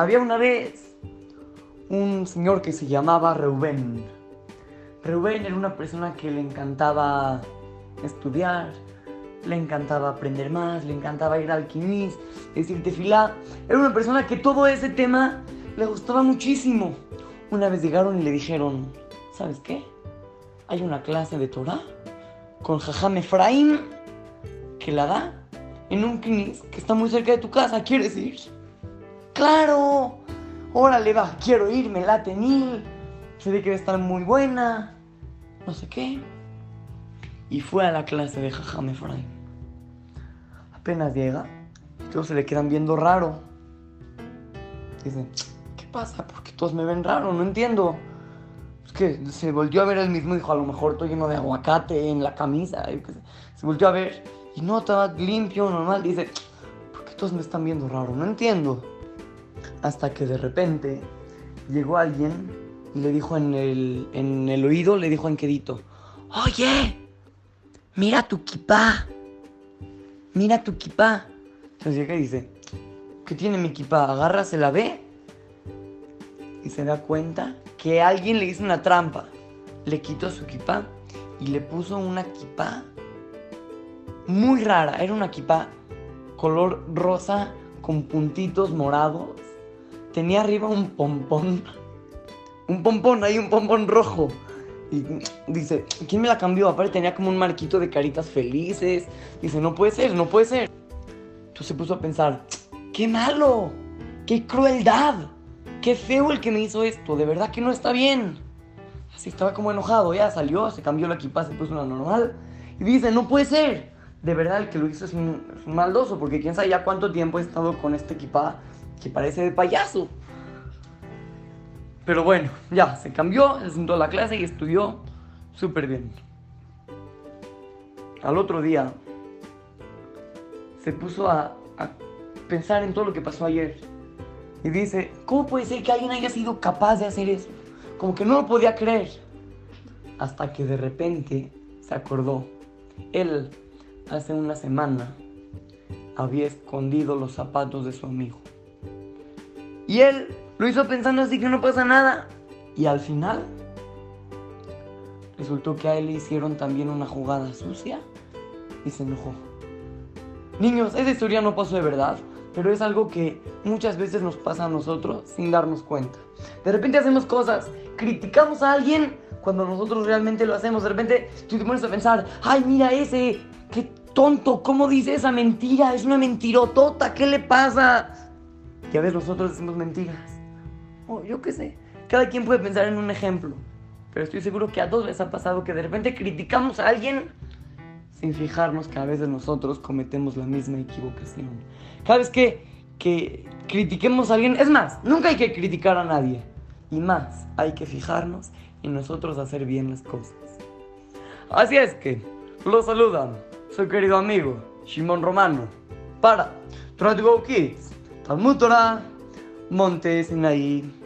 Había una vez un señor que se llamaba Reuben. Reuben era una persona que le encantaba estudiar, le encantaba aprender más, le encantaba ir al quinis, decir tefilá. Era una persona que todo ese tema le gustaba muchísimo. Una vez llegaron y le dijeron, ¿sabes qué? Hay una clase de Torah con Jajam Efraín que la da en un quinis que está muy cerca de tu casa. ¿Quieres ir? ¡Claro! Órale, va, quiero ir, me late mil. Se ve que va estar muy buena. No sé qué. Y fue a la clase de Jajam Efraín. Apenas llega, todos se le quedan viendo raro. Dicen, ¿qué pasa? Porque todos me ven raro, no entiendo. Es que se volvió a ver él mismo dijo, a lo mejor estoy lleno de aguacate en la camisa. Se volvió a ver y no estaba limpio, normal. Dice, ¿por qué todos me están viendo raro? No entiendo. Hasta que de repente llegó alguien y le dijo en el, en el oído, le dijo a Enquedito, oye, mira tu kipá, mira tu kipá. Entonces llega y dice, ¿qué tiene mi kipá? Agarra, se la ve y se da cuenta que alguien le hizo una trampa. Le quitó su kipá y le puso una kipá muy rara. Era una kipá color rosa con puntitos morados. Tenía arriba un pompón. Un pompón, hay un pompón rojo. Y dice, ¿quién me la cambió? Aparte tenía como un marquito de caritas felices. Dice, no puede ser, no puede ser. Entonces se puso a pensar, ¡qué malo! ¡Qué crueldad! ¡Qué feo el que me hizo esto! De verdad que no está bien. Así estaba como enojado. Ya salió, se cambió la equipa, se puso una normal. Y dice, no puede ser. De verdad el que lo hizo es un, maldoso. Porque quién sabe ya cuánto tiempo he estado con este equipa que parece de payaso. Pero bueno, ya, se cambió, se sentó a la clase y estudió súper bien. Al otro día se puso a, a, pensar en todo lo que pasó ayer. Y dice, ¿cómo puede ser que alguien haya sido capaz de hacer eso? Como que no lo podía creer. Hasta que de repente se acordó. Él, hace una semana, había escondido los zapatos de su amigo. Y él lo hizo pensando así que no pasa nada. Y al final resultó que a él le hicieron también una jugada sucia y se enojó. Niños, esa historia no pasó de verdad, pero es algo que muchas veces nos pasa a nosotros sin darnos cuenta. De repente hacemos cosas, criticamos a alguien cuando nosotros realmente lo hacemos. De repente tú te pones a pensar, ay, mira ese, qué tonto, ¿cómo dice esa mentira? Es una mentirotota, ¿qué le pasa? Y a veces nosotros decimos mentiras. Oh, yo qué sé. Cada quien puede pensar en un ejemplo. Pero estoy seguro que a todos les ha pasado que de repente criticamos a alguien sin fijarnos que a veces nosotros cometemos la misma equivocación. Cada vez que, que critiquemos a alguien, es más, nunca hay que criticar a nadie. Y más, hay que fijarnos en nosotros hacer bien las cosas. Así es que, los saludan su querido amigo Shimon Romano para Try Kids, Talmud Torah, Monte Sinaí.